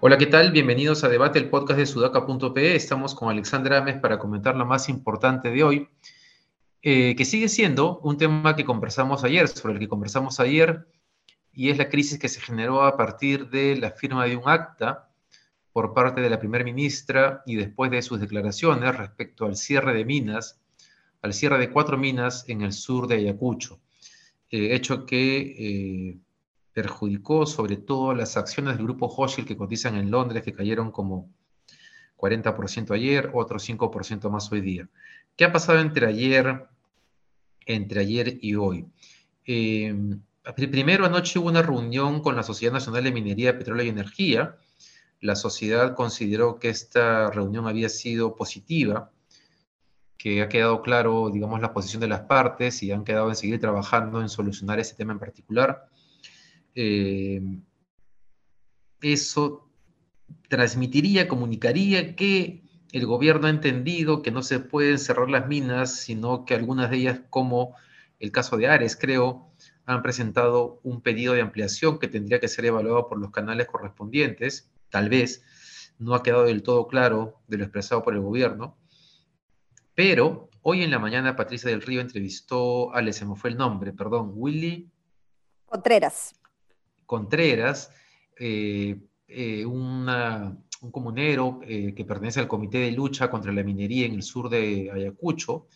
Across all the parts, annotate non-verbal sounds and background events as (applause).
Hola, ¿qué tal? Bienvenidos a Debate, el podcast de sudaca.pe. Estamos con Alexandra Ames para comentar lo más importante de hoy, eh, que sigue siendo un tema que conversamos ayer, sobre el que conversamos ayer, y es la crisis que se generó a partir de la firma de un acta por parte de la primera ministra y después de sus declaraciones respecto al cierre de minas, al cierre de cuatro minas en el sur de Ayacucho, eh, hecho que eh, perjudicó sobre todo las acciones del grupo Hochschild que cotizan en Londres, que cayeron como 40% ayer, otro 5% más hoy día. ¿Qué ha pasado entre ayer, entre ayer y hoy? Em, primero, anoche hubo una reunión con la Sociedad Nacional de Minería, Petróleo y Energía. La sociedad consideró que esta reunión había sido positiva, que ha quedado claro, digamos, la posición de las partes y han quedado en seguir trabajando en solucionar ese tema en particular. Eh, eso transmitiría, comunicaría que el gobierno ha entendido que no se pueden cerrar las minas, sino que algunas de ellas, como el caso de Ares, creo, han presentado un pedido de ampliación que tendría que ser evaluado por los canales correspondientes. Tal vez no ha quedado del todo claro de lo expresado por el gobierno. Pero hoy en la mañana Patricia del Río entrevistó, a, se me fue el nombre, perdón, Willy Contreras. Contreras, eh, eh, un comunero eh, que pertenece al Comité de Lucha contra la Minería en el sur de Ayacucho,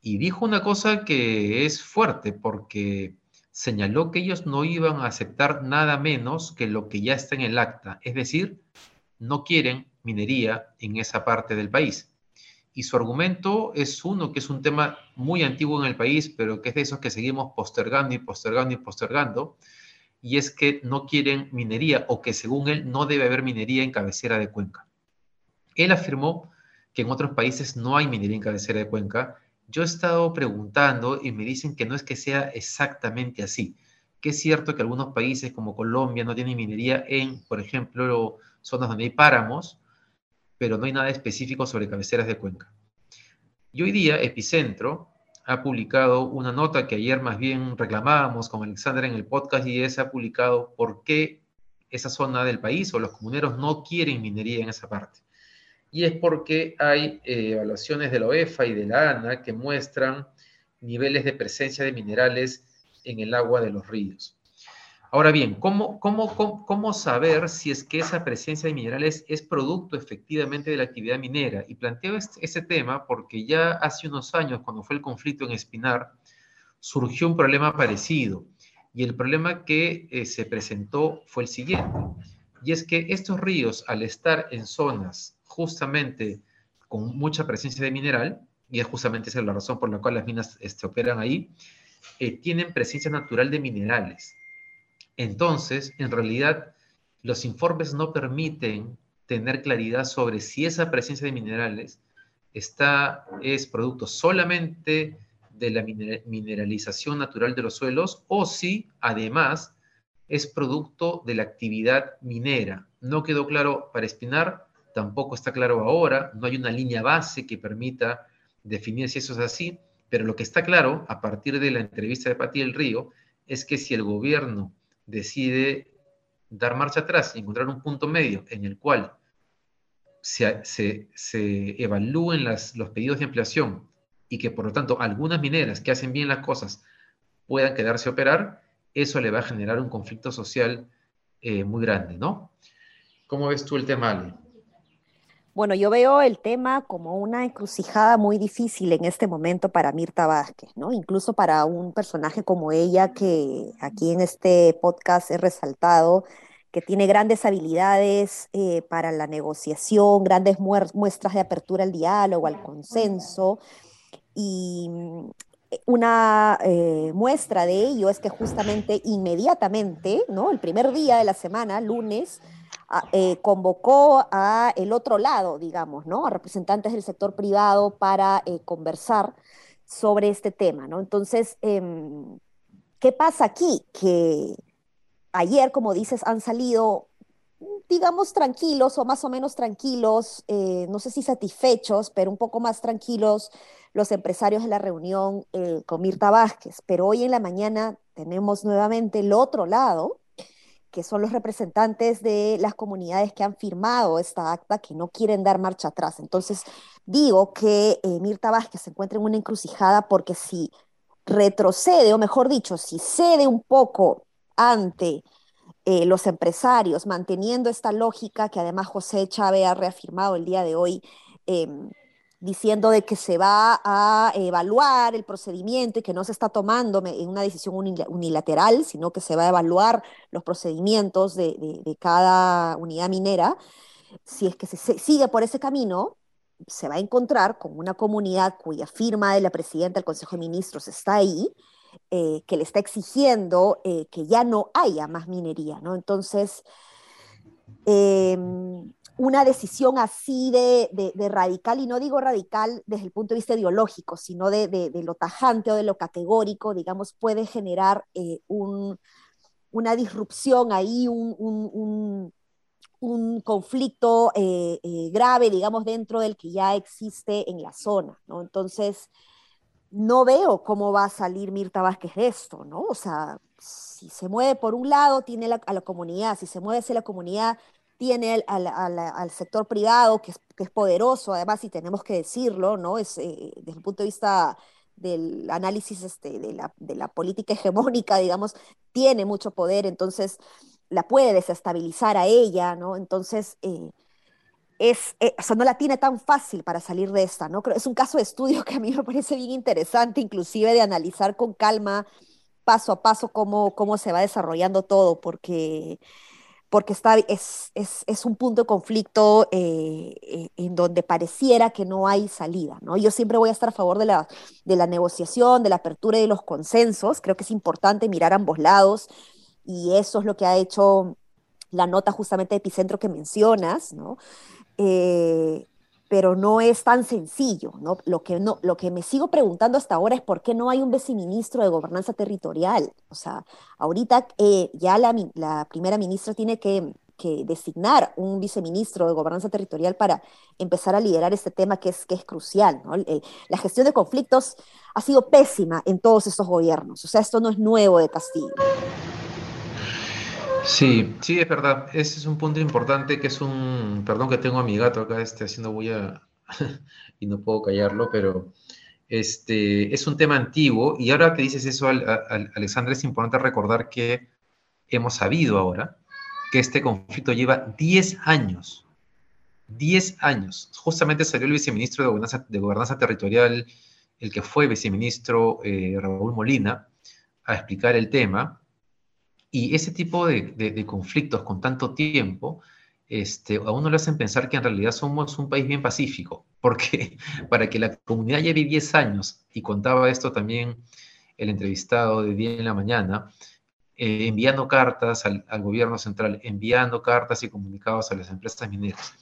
y dijo una cosa que es fuerte, porque señaló que ellos no iban a aceptar nada menos que lo que ya está en el acta, es decir, no quieren minería en esa parte del país. Y su argumento es uno que es un tema muy antiguo en el país, pero que es de esos que seguimos postergando y postergando y postergando, y es que no quieren minería o que según él no debe haber minería en cabecera de Cuenca. Él afirmó que en otros países no hay minería en cabecera de Cuenca. Yo he estado preguntando y me dicen que no es que sea exactamente así, que es cierto que algunos países como Colombia no tienen minería en, por ejemplo, zonas donde hay páramos, pero no hay nada específico sobre cabeceras de Cuenca. Y hoy día Epicentro ha publicado una nota que ayer más bien reclamábamos con Alexandra en el podcast y es ha publicado por qué esa zona del país o los comuneros no quieren minería en esa parte. Y es porque hay eh, evaluaciones de la OEFA y de la ANA que muestran niveles de presencia de minerales en el agua de los ríos. Ahora bien, ¿cómo, cómo, cómo, saber si es que esa presencia de minerales es producto efectivamente de la actividad minera? Y planteo este, ese tema porque ya hace unos años, cuando fue el conflicto en Espinar, surgió un problema parecido. Y el problema que eh, se presentó fue el siguiente. Y es que estos ríos, al estar en zonas justamente con mucha presencia de mineral, y es justamente esa la razón por la cual las minas este, operan ahí, eh, tienen presencia natural de minerales. Entonces, en realidad, los informes no permiten tener claridad sobre si esa presencia de minerales está, es producto solamente de la mineralización natural de los suelos o si además es producto de la actividad minera. No quedó claro para Espinar, tampoco está claro ahora, no hay una línea base que permita definir si eso es así, pero lo que está claro a partir de la entrevista de Pati del Río es que si el gobierno decide dar marcha atrás y encontrar un punto medio en el cual se, evalúen los pedidos de ampliación y que por lo tanto algunas mineras que hacen bien las cosas puedan quedarse a operar, eso le va a generar un conflicto social eh, muy grande, ¿no? ¿Cómo ves tú el tema, Ale? Bueno, yo veo el tema como una encrucijada muy difícil en este momento para Mirta Vázquez, ¿no? Incluso para un personaje como ella que aquí en este podcast he resaltado que tiene grandes habilidades eh, para la negociación, grandes muestras de apertura al diálogo, al consenso. Y mm, una eh, muestra de ello es que justamente inmediatamente, ¿no? El primer día de la semana, lunes, eh, convocó a el otro lado, digamos, ¿no? A representantes del sector privado para eh, conversar sobre este tema, ¿no? Entonces, em, ¿qué pasa aquí? Que ayer, como dices, han salido digamos, tranquilos o más o menos tranquilos, eh, no sé si satisfechos, pero un poco más tranquilos los empresarios de la reunión con Mirta Vázquez. Pero hoy en la mañana tenemos nuevamente el otro lado, que son los representantes de las comunidades que han firmado esta acta, que no quieren dar marcha atrás. Entonces, digo que eh, Mirta Vázquez se encuentra en una encrucijada porque si retrocede, o mejor dicho, si cede un poco ante eh, los empresarios, manteniendo esta lógica que además José Chávez ha reafirmado el día de hoy, em, diciendo de que se va a evaluar el procedimiento y que no se está tomando una decisión unilateral, sino que se va a evaluar los procedimientos de, de cada unidad minera. Si es que se sigue por ese camino, se va a encontrar con una comunidad cuya firma de la presidenta del Consejo de Ministros está ahí, eh, que le está exigiendo eh, que ya no haya más minería, ¿no? Entonces, em, una decisión así de, radical, y no digo radical desde el punto de vista ideológico, sino de, lo tajante o de lo categórico, digamos, puede generar eh, una disrupción ahí, un, un conflicto grave, digamos, dentro del que ya existe en la zona, ¿no? Entonces, no veo cómo va a salir Mirta Vázquez de esto, ¿no? O sea, si se mueve por un lado, tiene a la comunidad, si se mueve hacia la comunidad, tiene al, sector privado, que es, poderoso, además, y tenemos que decirlo, ¿no? Es, eh, desde el punto de vista del análisis este, de, la, política hegemónica, digamos, tiene mucho poder, entonces la puede desestabilizar a ella, ¿no? Entonces, eh, es, eh, o sea, no la tiene tan fácil para salir de esta, ¿no? Creo, es un caso de estudio que a mí me parece bien interesante, inclusive de analizar con calma, paso a paso, cómo, cómo se va desarrollando todo, porque, porque está, es, es, es un punto de conflicto eh, eh, en donde pareciera que no hay salida, ¿no? Yo siempre voy a estar a favor de la, de la negociación, de la apertura y de los consensos, creo que es importante mirar ambos lados, y eso es lo que ha hecho la nota justamente de epicentro que mencionas, ¿no? Eh, pero no es tan sencillo. ¿no? Lo, que no, lo que me sigo preguntando hasta ahora es por qué no hay un viceministro de gobernanza territorial. O sea, ahorita eh, ya la, la, primera ministra tiene que, que, designar un viceministro de gobernanza territorial para empezar a liderar este tema que es, que es crucial. ¿no? la gestión de conflictos ha sido pésima en todos estos gobiernos. O sea, esto no es nuevo de Castillo. Sí, sí, es verdad. Ese es un punto importante que es un, perdón que tengo a mi gato acá este, haciendo bulla (laughs) y no puedo callarlo, pero este, es un tema antiguo y ahora que dices eso, Alexandra, es importante recordar que hemos sabido ahora que este conflicto lleva 10 años. 10 años. Justamente salió el viceministro de Gobernanza, de Gobernanza Territorial, el que fue viceministro eh, Raúl Molina, a explicar el tema y ese tipo de, conflictos con tanto tiempo, este, a uno le hacen pensar que en realidad somos un país bien pacífico, (laughs) porque para que la comunidad lleve 10 años, y contaba esto también el entrevistado de día en la mañana, eh, enviando cartas al, gobierno central, enviando cartas y comunicados a las empresas mineras,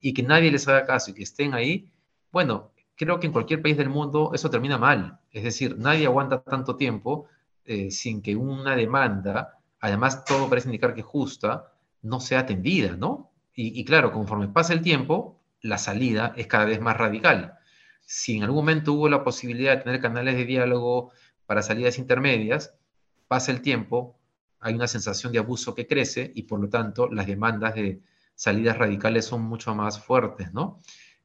y que nadie les haga caso y que estén ahí, bueno, creo que en cualquier país del mundo eso termina mal. Es decir, nadie aguanta tanto tiempo eh, sin que una demanda además todo parece indicar que justa, no sea atendida, ¿no? Y, claro, conforme pasa el tiempo, la salida es cada vez más radical. Si en algún momento hubo la posibilidad de tener canales de diálogo para salidas intermedias, pasa el tiempo, hay una sensación de abuso que crece y por lo tanto las demandas de salidas radicales son mucho más fuertes, ¿no?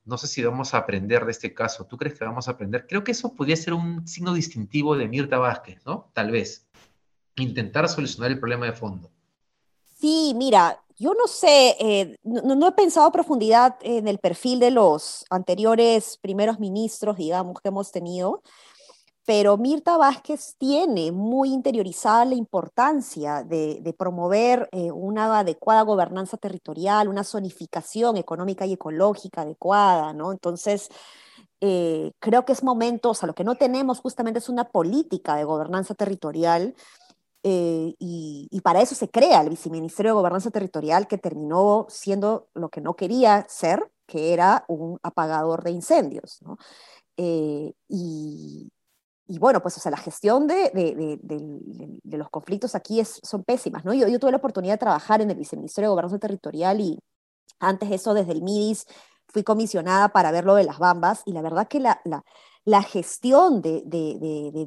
No sé si vamos a aprender de este caso. ¿Tú crees que vamos a aprender? Creo que eso podría ser un signo distintivo de Mirta Vázquez, ¿no? Tal vez intentar solucionar el problema de fondo. Sí, mira, yo no sé, eh, no, he pensado a profundidad en el perfil de los anteriores primeros ministros, digamos, que hemos tenido, pero Mirta Vázquez tiene muy interiorizada la importancia de, promover eh, una adecuada gobernanza territorial, una zonificación económica y ecológica adecuada, ¿no? Entonces, eh, creo que es momento, o sea, lo que no tenemos justamente es una política de gobernanza territorial eh, y, para eso se crea el Viceministerio de Gobernanza Territorial, que terminó siendo lo que no quería ser, que era un apagador de incendios. ¿no? Eh, y, y bueno, pues o sea, la gestión de, de, de, de los conflictos aquí es, son pésimas, ¿no? Yo, yo, tuve la oportunidad de trabajar en el Viceministerio de Gobernación Territorial y antes eso desde el MIDIS fui comisionada para ver lo de las bambas y la verdad que la, la, la gestión de,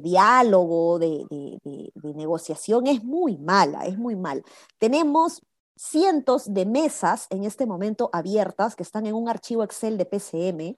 diálogo, de, negociación es muy mala, es muy mal. Tenemos cientos de mesas en este momento abiertas que están en un archivo Excel de PCM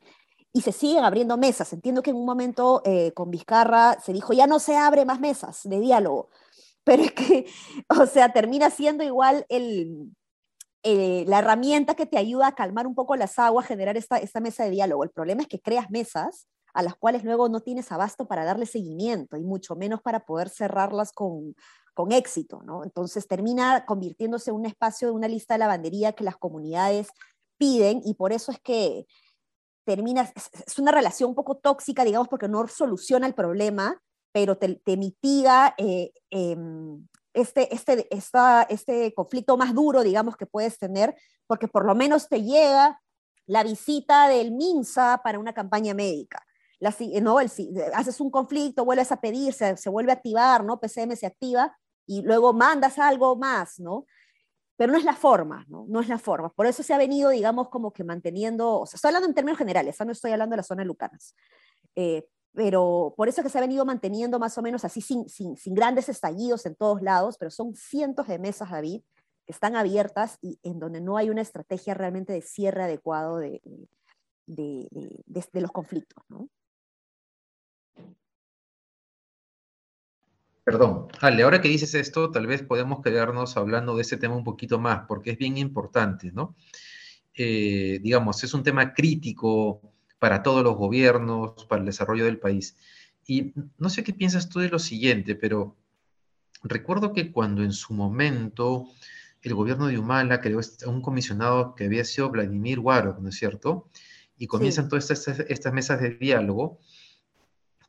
y se siguen abriendo mesas. Entiendo que en un momento eh, con Vizcarra se dijo, ya no se abre más mesas de diálogo, (laughs) pero es que, (laughs) o sea, termina siendo igual eh, la herramienta que te ayuda a calmar un poco las aguas, generar esta mesa de diálogo. El problema es que creas mesas a las cuales luego no tienes abasto para darle seguimiento y mucho menos para poder cerrarlas con, con éxito. Entonces termina convirtiéndose en un espacio de una lista de lavandería que las comunidades piden y por eso es que termina, es una relación un poco tóxica, digamos, porque no soluciona el problema, pero te, mitiga eh, em, este, este, esta, este conflicto más duro, digamos, que puedes tener, porque por lo menos te llega la visita del MINSA para una campaña médica. La, ¿no? El, haces un conflicto, vuelves a pedir, se, vuelve a activar, ¿no? PCM se activa y luego mandas algo más, ¿no? pero no es la forma, ¿no? No es la forma. Por eso se ha venido, digamos, como que manteniendo, estoy hablando en términos generales, no estoy hablando de la zona de Lucanas, eh, pero por eso que se ha venido manteniendo más o menos así, sin, sin, sin, grandes estallidos en todos lados, pero son cientos de mesas, David, que están abiertas y en donde no hay una estrategia realmente de cierre adecuado de, de, de, de los conflictos, ¿no? Perdón, Ale, ahora que dices esto, tal vez podemos quedarnos hablando de ese tema un poquito más, porque es bien importante, ¿no? Eh, digamos, es un tema crítico para todos los gobiernos, para el desarrollo del país. Y no sé qué piensas tú de lo siguiente, pero recuerdo que cuando en su momento el gobierno de Humala creó este, un comisionado que había sido Vladimir Warov, ¿no es cierto? Y comienzan todas estas, estas mesas de diálogo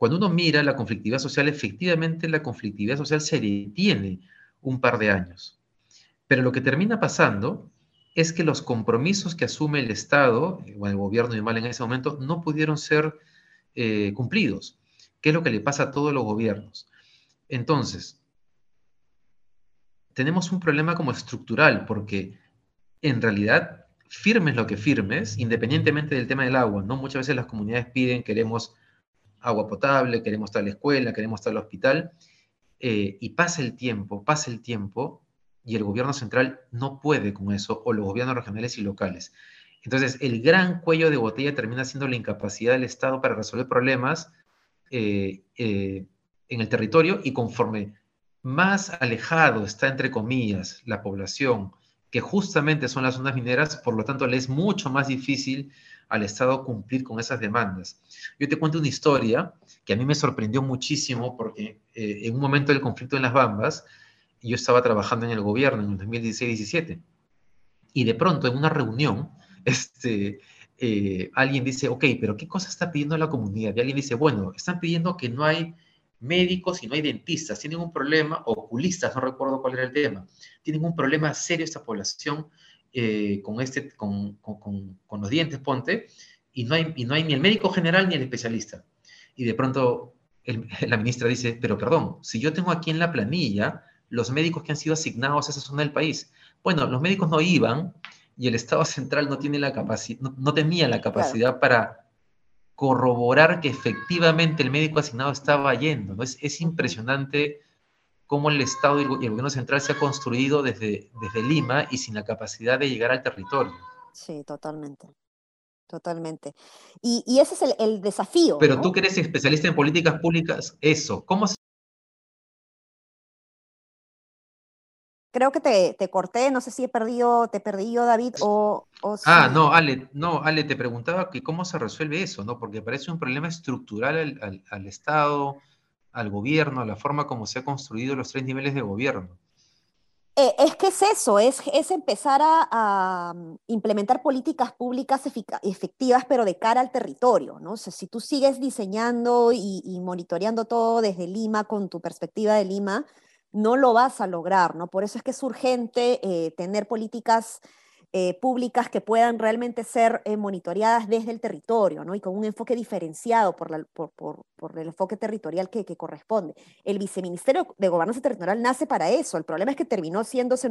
cuando uno mira la conflictividad social, efectivamente la conflictividad social se detiene un par de años. Pero lo que termina pasando es que los compromisos que asume el Estado o el gobierno de Mal en ese momento no pudieron ser eh, cumplidos, que es lo que le pasa a todos los gobiernos. Entonces, tenemos un problema como estructural, porque en realidad, firmes lo que firmes, independientemente del tema del agua, ¿no? Muchas veces las comunidades piden, queremos agua potable, queremos estar la escuela, queremos estar el hospital, eh, y pasa el tiempo, pasa el tiempo, y el gobierno central no puede con eso, o los gobiernos regionales y locales. Entonces, el gran cuello de botella termina siendo la incapacidad del Estado para resolver problemas eh, eh, en el territorio y conforme más alejado está, entre comillas, la población, que justamente son las zonas mineras, por lo tanto, le es mucho más difícil al Estado cumplir con esas demandas. Yo te cuento una historia que a mí me sorprendió muchísimo porque eh, en un momento del conflicto en las Bambas, yo estaba trabajando en el gobierno en el 2016-17 y de pronto en una reunión, (laughs) este, eh, alguien dice, ok, pero ¿qué cosa está pidiendo la comunidad? Y alguien dice, bueno, están pidiendo que no hay médicos y no hay dentistas, tienen un problema, oculistas, no recuerdo cuál era el tema, tienen un problema serio esta población eh, con, este, con, con, con, los dientes, ponte, y no, hay, y no hay ni el médico general ni el especialista. Y de pronto el, (laughs) la ministra dice, pero perdón, si yo tengo aquí en la planilla los médicos que han sido asignados a esa zona del país, bueno, los médicos no iban y el Estado central no, tiene la capacidad, no, no, tenía la capacidad claro. para corroborar que efectivamente el médico asignado estaba yendo. ¿no? Es, es impresionante cómo el Estado y el, gobierno central se ha construido desde, desde Lima y sin la capacidad de llegar al territorio. Sí, totalmente. Totalmente. Y, y ese es el, el desafío. Pero ¿no? tú que eres especialista en políticas públicas, eso, ¿cómo se Creo que te, te, corté, no sé si he perdido, te perdí yo, David, o, o Ah, no, Ale, no, Ale, te preguntaba que cómo se resuelve eso, ¿no? Porque parece un problema estructural al, al, al Estado, al gobierno, a la forma como se han construido los tres niveles de gobierno. Eh, es que es eso, es, es empezar a, a, implementar políticas públicas efectivas, pero de cara al territorio, ¿no? Si tú sigues diseñando y, y, monitoreando todo desde Lima, con tu perspectiva de Lima, no lo vas a lograr, ¿no? Por eso es que es urgente eh, tener políticas eh, públicas que puedan realmente ser eh, monitoreadas desde el territorio, ¿no? Y con un enfoque diferenciado por, la, por, por, por el enfoque territorial que, que, corresponde. El viceministerio de Gobernanza Territorial nace para eso. El problema es que terminó, siéndose,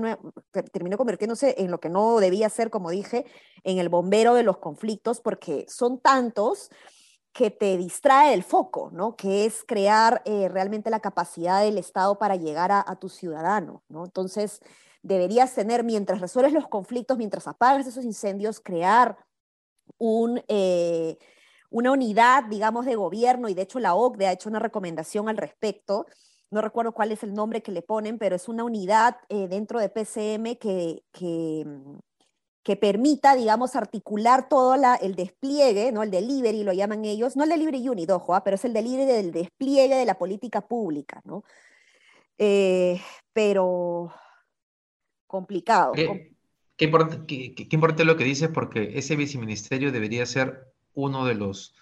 terminó convirtiéndose en lo que no debía ser, como dije, en el bombero de los conflictos, porque son tantos que te distrae el foco, ¿no? Que es crear eh, realmente la capacidad del Estado para llegar a, a tu ciudadano, ¿no? Entonces, deberías tener, mientras resuelves los conflictos, mientras apagas esos incendios, crear eh, una unidad, digamos, de gobierno, y de hecho la OCDE ha hecho una recomendación al respecto, no recuerdo cuál es el nombre que le ponen, pero es una unidad eh, dentro de PCM que, permita, digamos, articular todo el despliegue, ¿no? el delivery, lo llaman ellos, no el delivery unit, ojo, ¿ah? pero es el delivery del despliegue de la política pública, ¿no? Eh, pero complicado. Qué, qué, importante, qué, qué, importante lo que dices porque ese viceministerio debería ser uno de los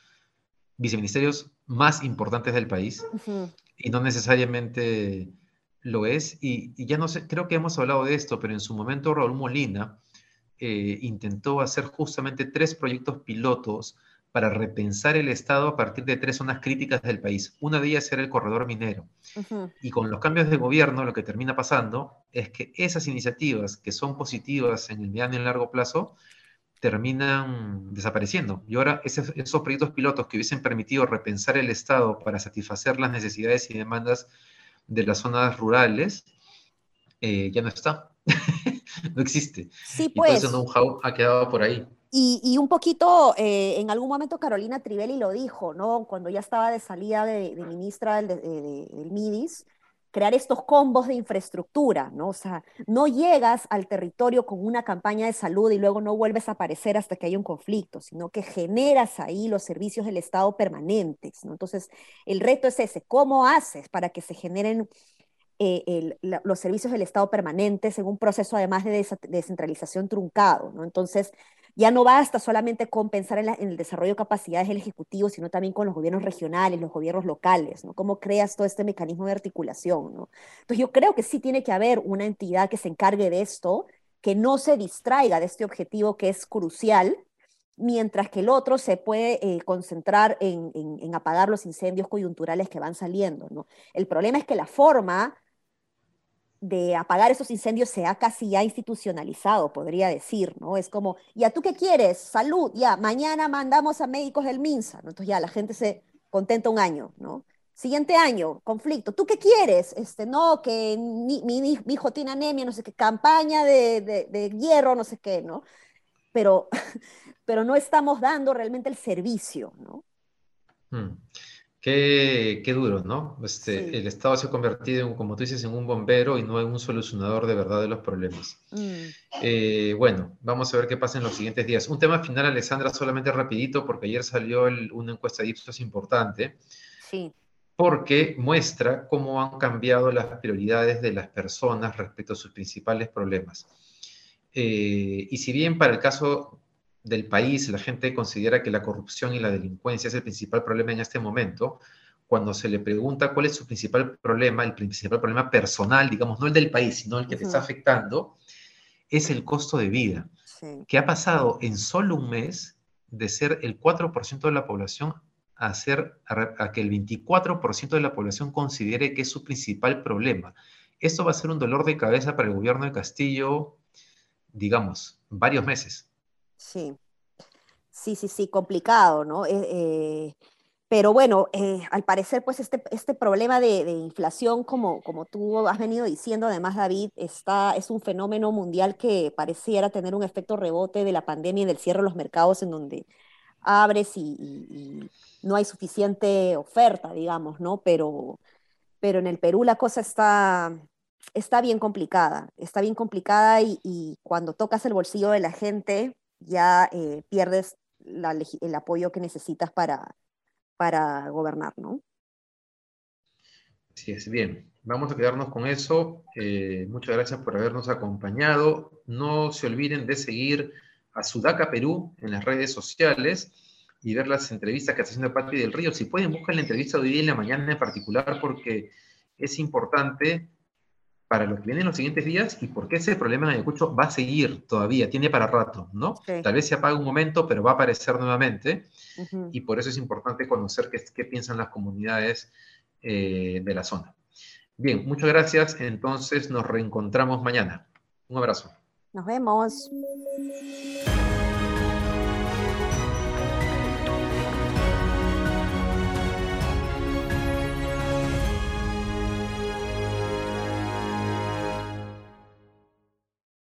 viceministerios más importantes del país uh -huh. y no necesariamente lo es. Y, y, ya no sé, creo que hemos hablado de esto, pero en su momento Raúl Molina eh, intentó hacer justamente tres proyectos pilotos para repensar el Estado a partir de tres zonas críticas del país. Una de ellas era el corredor minero. Uh -huh. Y con los cambios de gobierno lo que termina pasando es que esas iniciativas que son positivas en el mediano y el largo plazo terminan desapareciendo. Y ahora esos, esos proyectos pilotos que hubiesen permitido repensar el Estado para satisfacer las necesidades y demandas de las zonas rurales, eh, ya no está. (laughs) no existe. Sí, pues. Entonces, know-how ha quedado por ahí. Y, y, un poquito, eh, en algún momento Carolina Trivelli lo dijo, ¿no? Cuando ya estaba de salida de, de ministra del, de, de, del, MIDIS, crear estos combos de infraestructura, ¿no? O sea, no llegas al territorio con una campaña de salud y luego no vuelves a aparecer hasta que hay un conflicto, sino que generas ahí los servicios del Estado permanentes, ¿no? Entonces, el reto es ese, ¿cómo haces para que se generen eh, el, la, los servicios del Estado permanentes en un proceso además de descentralización truncado, ¿no? Entonces, ya no basta solamente con pensar en, el desarrollo de capacidades del Ejecutivo, sino también con los gobiernos regionales, los gobiernos locales, ¿no? ¿Cómo creas todo este mecanismo de articulación, ¿no? Entonces yo creo que sí tiene que haber una entidad que se encargue de esto, que no se distraiga de este objetivo que es crucial, mientras que el otro se puede eh, concentrar en, en, en, apagar los incendios coyunturales que van saliendo, ¿no? El problema es que la forma de apagar esos incendios se ha casi ya institucionalizado, podría decir, ¿no? Es como, ¿ya tú qué quieres? Salud, ya, mañana mandamos a médicos del MINSA. Entonces ya la gente se contenta un año, ¿no? Siguiente año, conflicto, ¿tú qué quieres? Este, no, que mi, hijo tiene anemia, no sé qué, campaña de, de, de hierro, no sé qué, ¿no? Pero, (laughs) pero no estamos dando realmente el servicio, ¿no? Hmm. Qué, qué, duro, ¿no? Este, sí. El Estado se ha convertido, en, como tú dices, en un bombero y no en un solucionador de verdad de los problemas. Mm. Eh, bueno, vamos a ver qué pasa en los siguientes días. Un tema final, Alessandra, solamente rapidito, porque ayer salió el, una encuesta de Ipsos importante. Sí. Porque muestra cómo han cambiado las prioridades de las personas respecto a sus principales problemas. Eh, y si bien para el caso del país, la gente considera que la corrupción y la delincuencia es el principal problema en este momento, cuando se le pregunta cuál es su principal problema, el principal problema personal, digamos, no el del país, sino el que uh -huh. te está afectando, es el costo de vida, sí. que ha pasado en solo un mes de ser el 4% de la población a, ser, a, a que el 24% de la población considere que es su principal problema. Esto va a ser un dolor de cabeza para el gobierno de Castillo, digamos, varios meses. Sí, sí, sí, sí, complicado, ¿no? Eh, eh, pero bueno, eh, al parecer, pues este, este problema de, inflación, como, como tú has venido diciendo, además, David, está, es un fenómeno mundial que pareciera tener un efecto rebote de la pandemia y del cierre de los mercados en donde abres y no hay suficiente oferta, digamos, ¿no? Pero, pero en el Perú la cosa está, está bien complicada, está bien complicada y, y cuando tocas el bolsillo de la gente, ya eh, pierdes el apoyo que necesitas para, para gobernar, ¿no? Sí, es bien. Vamos a quedarnos con eso. Eh, muchas gracias por habernos acompañado. No se olviden de seguir a Sudaca Perú en las redes sociales y ver las entrevistas que está haciendo Patri del Río. Si pueden, buscar la entrevista de hoy en la mañana en particular porque es importante para lo que viene en los siguientes días y por qué ese problema en Ayacucho va a seguir todavía, tiene para rato, ¿no? Tal vez se apague un momento, pero va a aparecer nuevamente y por eso es importante conocer qué, qué piensan las comunidades eh, de la zona. Bien, muchas gracias. Entonces nos reencontramos mañana. Un abrazo. Nos vemos.